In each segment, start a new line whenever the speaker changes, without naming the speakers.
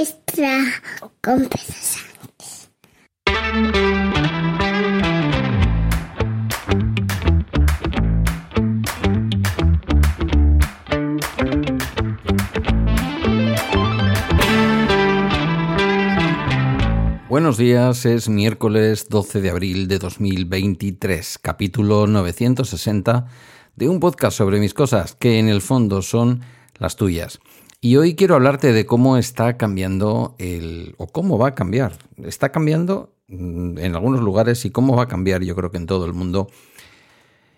extra
Buenos días, es miércoles 12 de abril de 2023, capítulo 960 de un podcast sobre mis cosas que en el fondo son las tuyas. Y hoy quiero hablarte de cómo está cambiando el... o cómo va a cambiar. Está cambiando mm, en algunos lugares y cómo va a cambiar yo creo que en todo el mundo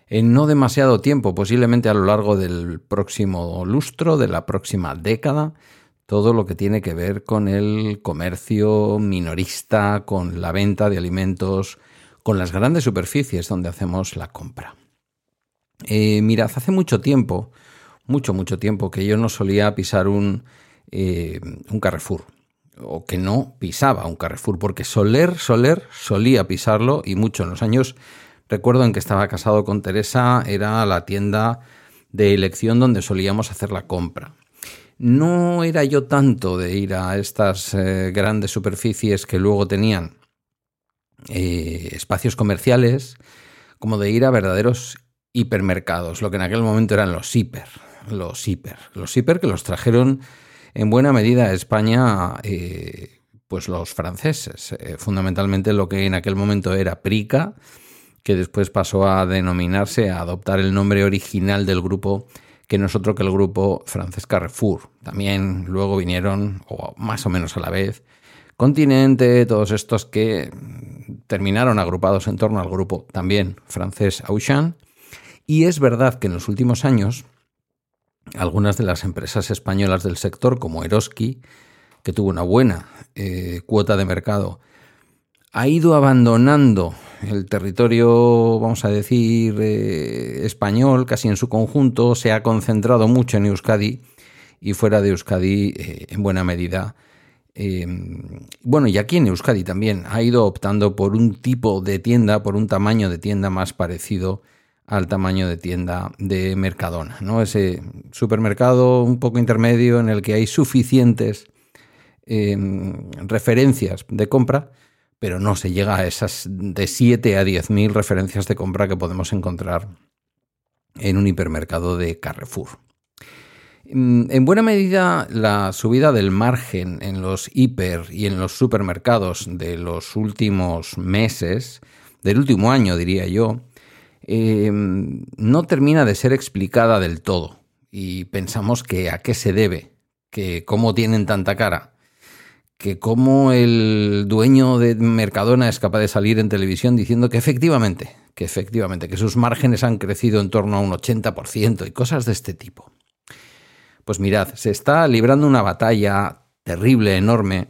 en no demasiado tiempo, posiblemente a lo largo del próximo lustro, de la próxima década, todo lo que tiene que ver con el comercio minorista, con la venta de alimentos, con las grandes superficies donde hacemos la compra. Eh, mirad, hace mucho tiempo, mucho, mucho tiempo, que yo no solía pisar un, eh, un Carrefour, o que no pisaba un Carrefour, porque Soler, Soler solía pisarlo y mucho en los años, recuerdo en que estaba casado con Teresa, era la tienda de elección donde solíamos hacer la compra. No era yo tanto de ir a estas eh, grandes superficies que luego tenían eh, espacios comerciales, como de ir a verdaderos hipermercados, lo que en aquel momento eran los hiper, los hiper, los hiper que los trajeron en buena medida a España, eh, pues los franceses, fundamentalmente lo que en aquel momento era Prica, que después pasó a denominarse, a adoptar el nombre original del grupo que nosotros que el grupo francés Carrefour. También luego vinieron, o más o menos a la vez, Continente, todos estos que terminaron agrupados en torno al grupo también francés Auchan. Y es verdad que en los últimos años, algunas de las empresas españolas del sector, como Eroski, que tuvo una buena eh, cuota de mercado, ha ido abandonando el territorio, vamos a decir, eh, español, casi en su conjunto, se ha concentrado mucho en Euskadi y fuera de Euskadi eh, en buena medida. Eh, bueno, y aquí en Euskadi también ha ido optando por un tipo de tienda, por un tamaño de tienda más parecido al tamaño de tienda de Mercadona, ¿no? Ese supermercado un poco intermedio en el que hay suficientes referencias de compra, pero no se llega a esas de 7 a 10 mil referencias de compra que podemos encontrar en un hipermercado de Carrefour. Mm, en buena medida, la subida del margen en los hiper y en los supermercados de los últimos meses, del último año diría yo, em, no termina de ser explicada del todo. Y pensamos que a qué se debe, que cómo tienen tanta cara que cómo el dueño de Mercadona es capaz de salir en televisión diciendo que efectivamente, que efectivamente, que sus márgenes han crecido en torno a un 80% y cosas de este tipo. Pues mirad, se está librando una batalla terrible, enorme.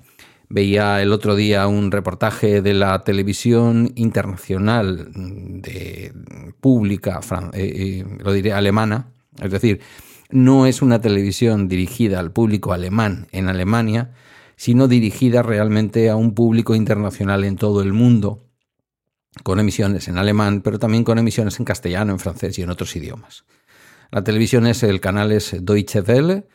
Veía el otro día un reportaje de la televisión internacional de pública, eh, eh, lo diré alemana, es decir, no es una televisión dirigida al público alemán en Alemania, sino dirigida realmente a un público internacional en todo el mundo, con emisiones en alemán, pero también con emisiones en castellano, en francés y en otros idiomas. La televisión es el canal es Deutsche Welle,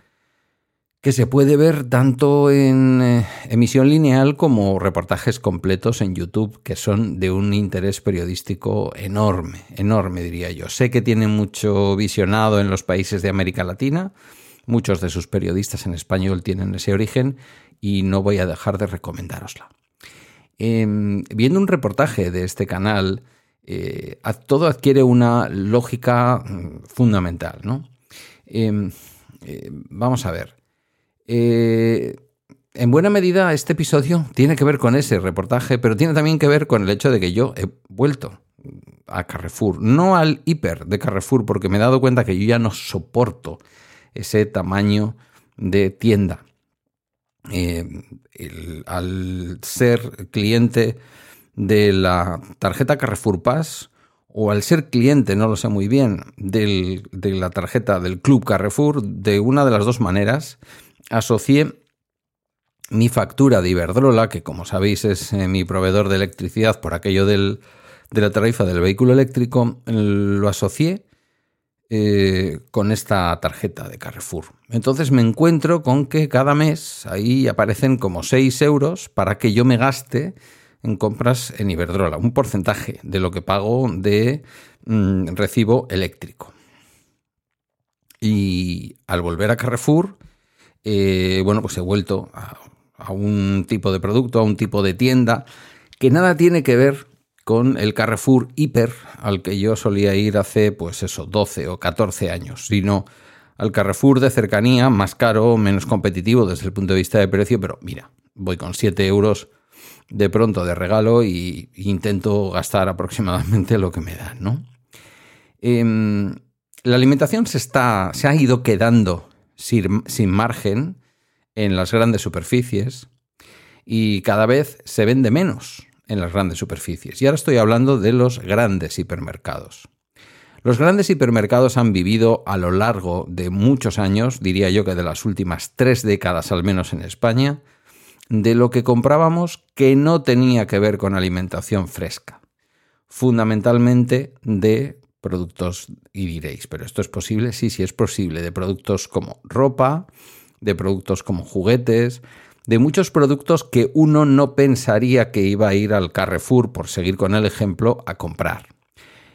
que se puede ver tanto en eh, emisión lineal como reportajes completos en YouTube, que son de un interés periodístico enorme, enorme diría yo. Sé que tiene mucho visionado en los países de América Latina, muchos de sus periodistas en español tienen ese origen y no voy a dejar de recomendárosla. Em, viendo un reportaje de este canal, eh, todo adquiere una lógica mm, fundamental, ¿no? Em, eh, vamos a ver. Eh, en buena medida este episodio tiene que ver con ese reportaje, pero tiene también que ver con el hecho de que yo he vuelto a Carrefour, no al hiper de Carrefour, porque me he dado cuenta que yo ya no soporto ese tamaño de tienda. Eh, al ser cliente de la tarjeta Carrefour Pass o al ser cliente, no lo sé muy bien, de la tarjeta del Club Carrefour, de una de las dos maneras, asocié mi factura de Iberdrola, que como sabéis es eh, mi proveedor de electricidad por aquello de la tarifa del vehículo eléctrico, lo asocié eh, con esta tarjeta de Carrefour. Entonces me encuentro con que cada mes ahí aparecen como 6 euros para que yo me gaste en compras en Iberdrola, un porcentaje de lo que pago de mm, recibo eléctrico. Y al volver a Carrefour, eh, bueno, pues he vuelto a, un tipo de producto, a un tipo de tienda que nada tiene que ver con el Carrefour Hiper al que yo solía ir hace, pues eso, 12 o 14 años, sino al Carrefour de cercanía, más caro, menos competitivo desde el punto de vista de precio, pero mira, voy con 7 euros de pronto de regalo y, intento gastar aproximadamente lo que me dan, ¿no? Em, la alimentación se, está, se ha ido quedando sin, margen en las grandes superficies y cada vez se vende menos en las grandes superficies. Y ahora estoy hablando de los grandes hipermercados. Los grandes hipermercados han vivido a lo largo de muchos años, diría yo que de las últimas tres décadas al menos en España, de lo que comprábamos que no tenía que ver con alimentación fresca. Fundamentalmente de productos, y diréis, pero esto es posible, sí, sí es posible, de productos como ropa, de productos como juguetes, de muchos productos que uno no pensaría que iba a ir al Carrefour, por seguir con el ejemplo, a comprar.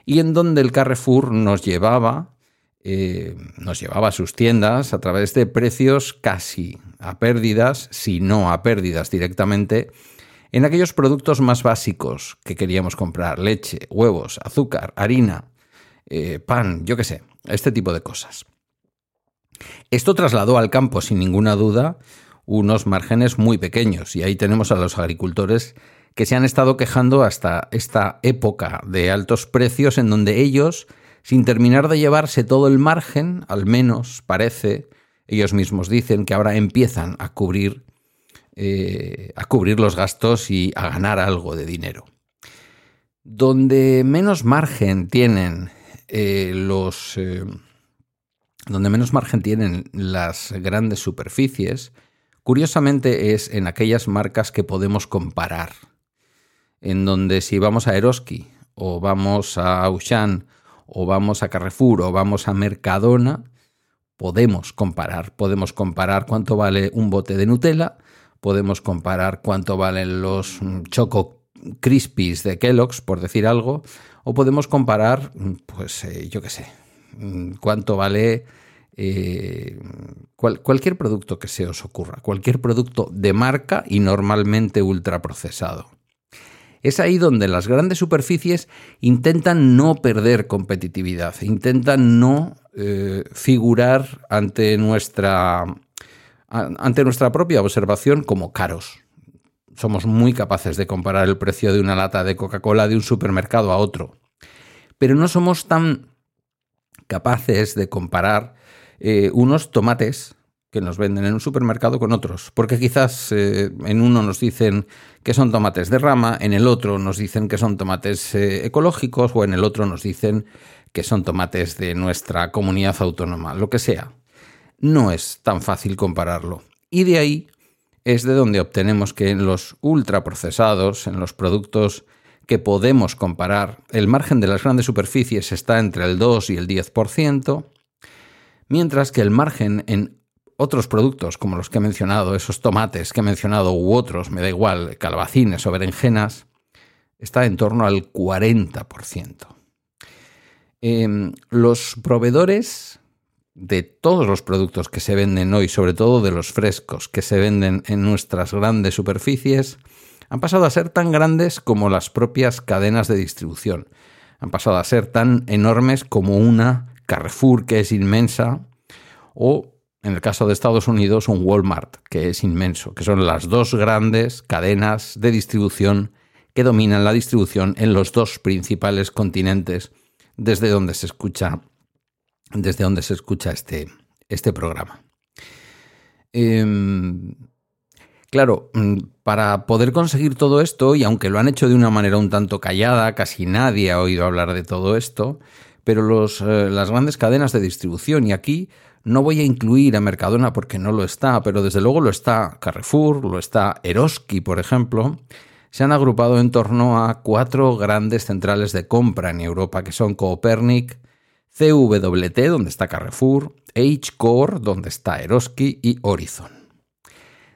Y en donde el Carrefour nos llevaba, eh, nos llevaba a sus tiendas a través de precios casi a pérdidas, si no a pérdidas directamente, en aquellos productos más básicos que queríamos comprar, leche, huevos, azúcar, harina, eh, pan, yo qué sé, este tipo de cosas. Esto trasladó al campo, sin ninguna duda, unos márgenes muy pequeños y ahí tenemos a los agricultores que se han estado quejando hasta esta época de altos precios en donde ellos, sin terminar de llevarse todo el margen, al menos parece, ellos mismos dicen que ahora empiezan a cubrir, eh, a cubrir los gastos y a ganar algo de dinero. Donde menos margen tienen eh, los... Eh, donde menos margen tienen las grandes superficies, curiosamente es en aquellas marcas que podemos comparar. En donde si vamos a Eroski, o vamos a Auchan, o vamos a Carrefour, o vamos a Mercadona, podemos comparar. Podemos comparar cuánto vale un bote de Nutella, podemos comparar cuánto valen los mm, Choco Crispies de Kellogg's, por decir algo, o podemos comparar, pues eh, yo qué sé, mm, cuánto vale eh, cualquier producto que se os ocurra, cualquier producto de marca y normalmente ultraprocesado. Es ahí donde las grandes superficies intentan no perder competitividad, intentan no eh, figurar ante nuestra, ante nuestra propia observación como caros. Somos muy capaces de comparar el precio de una lata de Coca-Cola de un supermercado a otro, pero no somos tan capaces de comparar eh, unos tomates que nos venden en un supermercado con otros, porque quizás eh, en uno nos dicen que son tomates de rama, en el otro nos dicen que son tomates eh, ecológicos o en el otro nos dicen que son tomates de nuestra comunidad autónoma, lo que sea. No es tan fácil compararlo. Y de ahí es de donde obtenemos que en los ultraprocesados, en los productos que podemos comparar, el margen de las grandes superficies está entre el 2 y el 10%, mientras que el margen en otros productos como los que he mencionado, esos tomates que he mencionado u otros, me da igual, calabacines o berenjenas, está en torno al 40%. Em, los proveedores de todos los productos que se venden hoy, sobre todo de los frescos que se venden en nuestras grandes superficies, han pasado a ser tan grandes como las propias cadenas de distribución. Han pasado a ser tan enormes como una Carrefour, que es inmensa, o en el caso de Estados Unidos, un Walmart, que es inmenso, que son las dos grandes cadenas de distribución que dominan la distribución en los dos principales continentes desde donde se escucha, desde donde se escucha este, este programa. Em, claro, mm, para poder conseguir todo esto, y aunque lo han hecho de una manera un tanto callada, casi nadie ha oído hablar de todo esto, pero los, eh, las grandes cadenas de distribución, y aquí no voy a incluir a Mercadona porque no lo está, pero desde luego lo está Carrefour, lo está Eroski, por ejemplo, se han agrupado en torno a cuatro grandes centrales de compra en Europa, que son Copernic, CWT, donde está Carrefour, H-Core, donde está Eroski y Horizon.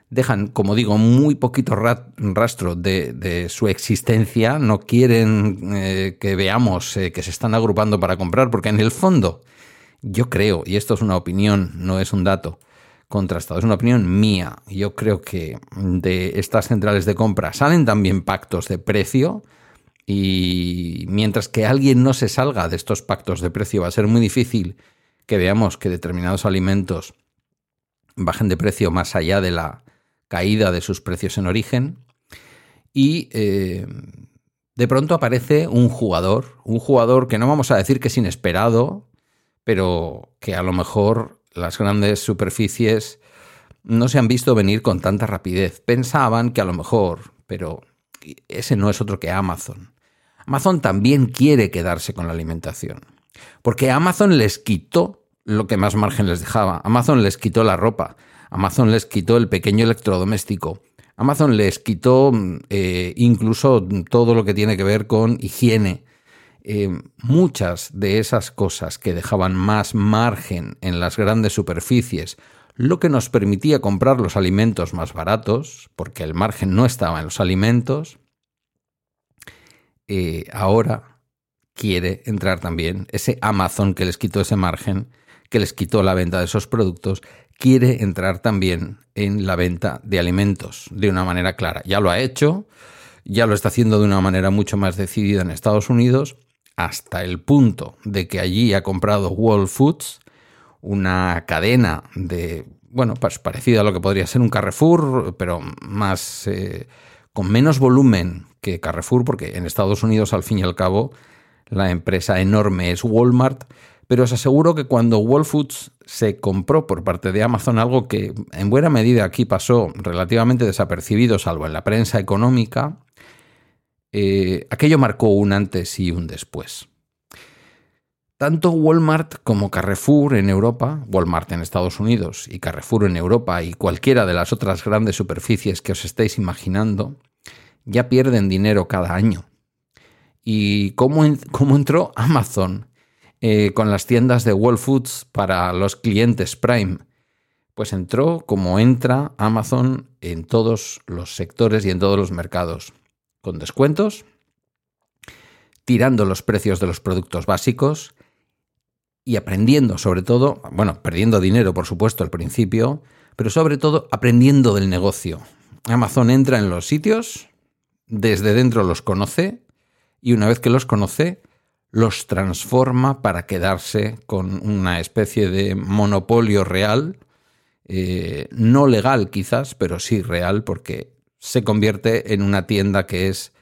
Dejan, como digo, muy poquito rastro de, su existencia, no quieren eh, que veamos eh, que se están agrupando para comprar, porque en el fondo yo creo, y esto es una opinión, no es un dato contrastado, es una opinión mía, yo creo que de estas centrales de compra salen también pactos de precio, y mientras que alguien no se salga de estos pactos de precio, va a ser muy difícil que veamos que determinados alimentos bajen de precio más allá de la caída de sus precios en origen. Y eh, de pronto aparece un jugador, un jugador que no vamos a decir que es inesperado, pero que a lo mejor las grandes superficies no se han visto venir con tanta rapidez. Pensaban que a lo mejor, pero ese no es otro que Amazon. Amazon también quiere quedarse con la alimentación. Porque Amazon les quitó lo que más margen les dejaba. Amazon les quitó la ropa. Amazon les quitó el pequeño electrodoméstico. Amazon les quitó eh, incluso todo lo que tiene que ver con higiene. Eh, muchas de esas cosas que dejaban más margen en las grandes superficies, lo que nos permitía comprar los alimentos más baratos, porque el margen no estaba en los alimentos, eh, ahora quiere entrar también, ese Amazon que les quitó ese margen, que les quitó la venta de esos productos, quiere entrar también en la venta de alimentos de una manera clara. Ya lo ha hecho, ya lo está haciendo de una manera mucho más decidida en Estados Unidos, hasta el punto de que allí ha comprado Whole Foods, una cadena de, bueno, pues parecida a lo que podría ser un Carrefour, pero más... Eh, con menos volumen que Carrefour, porque en Estados Unidos, al fin y al cabo, la empresa enorme es Walmart, pero os aseguro que cuando Whole se compró por parte de Amazon, algo que en buena medida aquí pasó relativamente desapercibido, salvo en la prensa económica, eh, aquello marcó un antes y un después. Tanto Walmart como Carrefour en Europa, Walmart en Estados Unidos y Carrefour en Europa y cualquiera de las otras grandes superficies que os estéis imaginando, ya pierden dinero cada año. ¿Y cómo, entró Amazon eh, con las tiendas de Whole Foods para los clientes Prime? Pues entró como entra Amazon en todos los sectores y en todos los mercados, con descuentos, tirando los precios de los productos básicos y aprendiendo sobre todo, bueno, perdiendo dinero por supuesto al principio, pero sobre todo aprendiendo del negocio. Amazon entra en los sitios, desde dentro los conoce y una vez que los conoce, los transforma para quedarse con una especie de monopolio real, eh, no legal quizás, pero sí real, porque se convierte en una tienda que es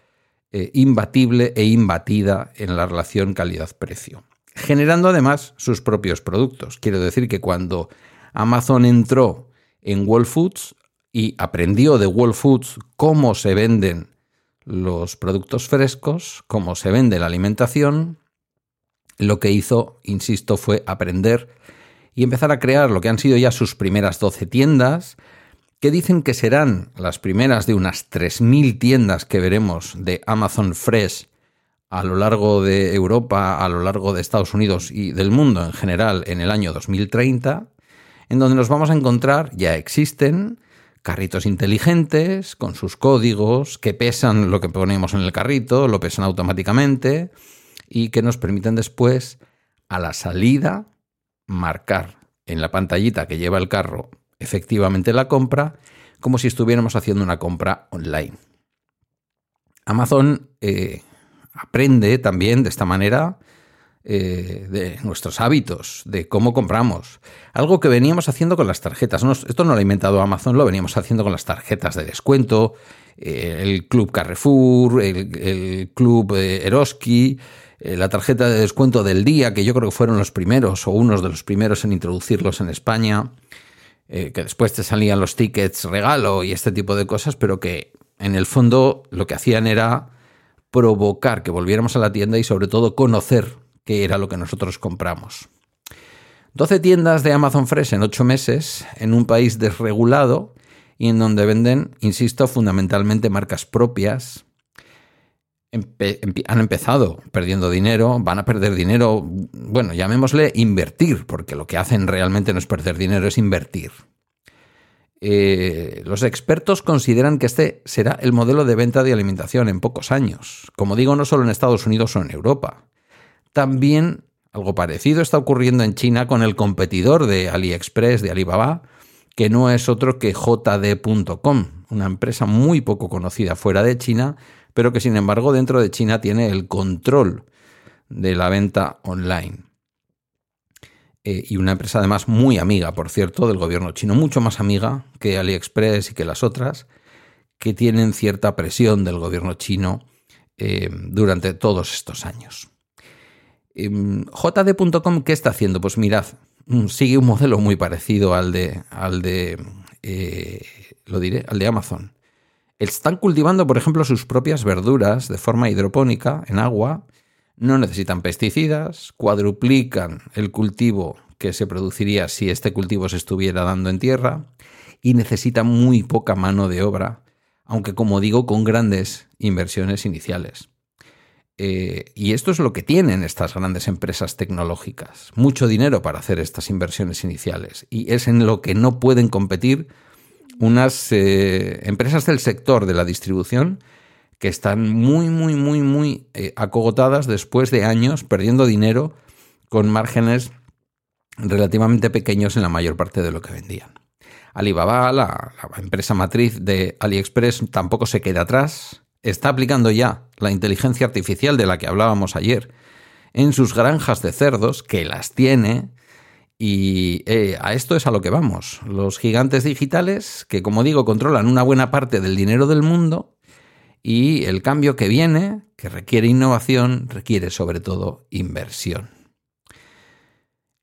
eh, imbatible e imbatida en la relación calidad-precio, generando además sus propios productos. Quiero decir que cuando Amazon entró en Whole Foods y aprendió de Whole Foods cómo se venden los productos frescos, cómo se vende la alimentación, lo que hizo, insisto, fue aprender y empezar a crear lo que han sido ya sus primeras 12 tiendas, que dicen que serán las primeras de unas 3.000 tiendas que veremos de Amazon Fresh a lo largo de Europa, a lo largo de Estados Unidos y del mundo en general en el año 2030, en donde nos vamos a encontrar, ya existen, carritos inteligentes con sus códigos que pesan lo que ponemos en el carrito, lo pesan automáticamente y que nos permiten después a la salida marcar en la pantallita que lleva el carro efectivamente la compra como si estuviéramos haciendo una compra online. Amazon eh, aprende también de esta manera eh, de nuestros hábitos, de cómo compramos. Algo que veníamos haciendo con las tarjetas. esto no lo ha inventado Amazon, lo veníamos haciendo con las tarjetas de descuento, eh, el Club Carrefour, el, Club eh, Eroski, la tarjeta de descuento del día, que yo creo que fueron los primeros o unos de los primeros en introducirlos en España, que después te salían los tickets regalo y este tipo de cosas, pero que en el fondo lo que hacían era provocar que volviéramos a la tienda y sobre todo conocer que era lo que nosotros compramos. 12 tiendas de Amazon Fresh en 8 meses en un país desregulado y en donde venden, insisto, fundamentalmente marcas propias, han empezado perdiendo dinero, van a perder dinero, bueno, llamémosle invertir, porque lo que hacen realmente no es perder dinero, es invertir. Eh, los expertos consideran que este será el modelo de venta de alimentación en pocos años. Como digo, no solo en Estados Unidos o en Europa. También algo parecido está ocurriendo en China con el competidor de AliExpress, de Alibaba, que no es otro que JD.com, una empresa muy poco conocida fuera de China, pero que sin embargo dentro de China tiene el control de la venta online. Eh, y una empresa además muy amiga, por cierto, del gobierno chino, mucho más amiga que AliExpress y que las otras, que tienen cierta presión del gobierno chino eh, durante todos estos años. Em, JD.com, ¿qué está haciendo? Pues mirad, mm, sigue un modelo muy parecido al de, al de eh, lo diré, al de Amazon. Están cultivando, por ejemplo, sus propias verduras de forma hidropónica en agua no necesitan pesticidas, cuadruplican el cultivo que se produciría si este cultivo se estuviera dando en tierra y necesitan muy poca mano de obra, aunque como digo, con grandes inversiones iniciales. Eh, y esto es lo que tienen estas grandes empresas tecnológicas, mucho dinero para hacer estas inversiones iniciales, y es en lo que no pueden competir unas eh, empresas del sector de la distribución que están muy, muy, muy, muy eh, acogotadas después de años perdiendo dinero con márgenes relativamente pequeños en la mayor parte de lo que vendían. Alibaba, la, la empresa matriz de AliExpress, tampoco se queda atrás. Está aplicando ya la inteligencia artificial de la que hablábamos ayer en sus granjas de cerdos, que las tiene, y eh, a esto es a lo que vamos. Los gigantes digitales, que como digo, controlan una buena parte del dinero del mundo, y el cambio que viene, que requiere innovación, requiere sobre todo inversión.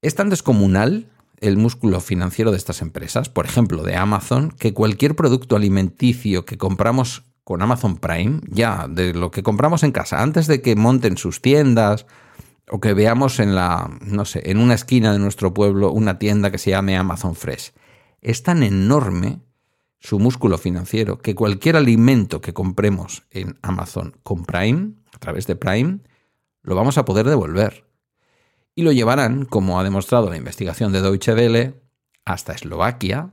Es tan descomunal el músculo financiero de estas empresas, por ejemplo, de Amazon, que cualquier producto alimenticio que compramos con Amazon Prime, ya de lo que compramos en casa, antes de que monten sus tiendas o que veamos en la, no sé, en una esquina de nuestro pueblo una tienda que se llame Amazon Fresh, es tan enorme su músculo financiero, que cualquier alimento que compremos en Amazon con Prime, a través de Prime, lo vamos a poder devolver. Y lo llevarán, como ha demostrado la investigación de Deutsche Welle, hasta Eslovaquia,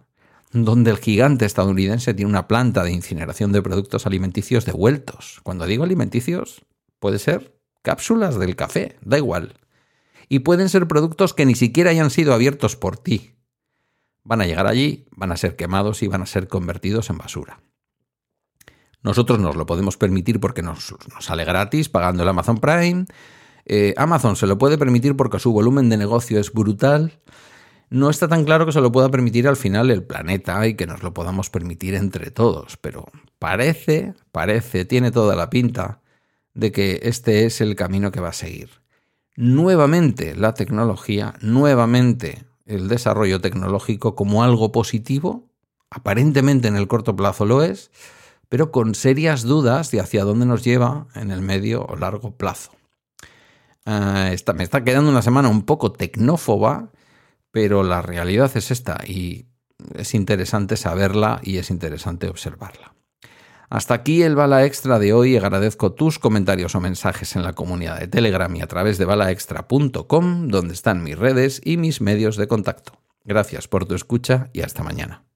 donde el gigante estadounidense tiene una planta de incineración de productos alimenticios devueltos. Cuando digo alimenticios, puede ser cápsulas del café, da igual. Y pueden ser productos que ni siquiera hayan sido abiertos por ti, van a llegar allí, van a ser quemados y van a ser convertidos en basura. Nosotros nos lo podemos permitir porque nos, sale gratis pagando el Amazon Prime. Eh, Amazon se lo puede permitir porque su volumen de negocio es brutal. No está tan claro que se lo pueda permitir al final el planeta y que nos lo podamos permitir entre todos, pero parece, parece, tiene toda la pinta de que este es el camino que va a seguir. Nuevamente la tecnología, nuevamente el desarrollo tecnológico como algo positivo, aparentemente en el corto plazo lo es, pero con serias dudas de hacia dónde nos lleva en el medio o largo plazo. Ah, me está quedando una semana un poco tecnófoba, pero la realidad es esta y es interesante saberla y es interesante observarla. Hasta aquí el Bala Extra de hoy. Agradezco tus comentarios o mensajes en la comunidad de Telegram y a través de balaextra.com, donde están mis redes y mis medios de contacto. Gracias por tu escucha y hasta mañana.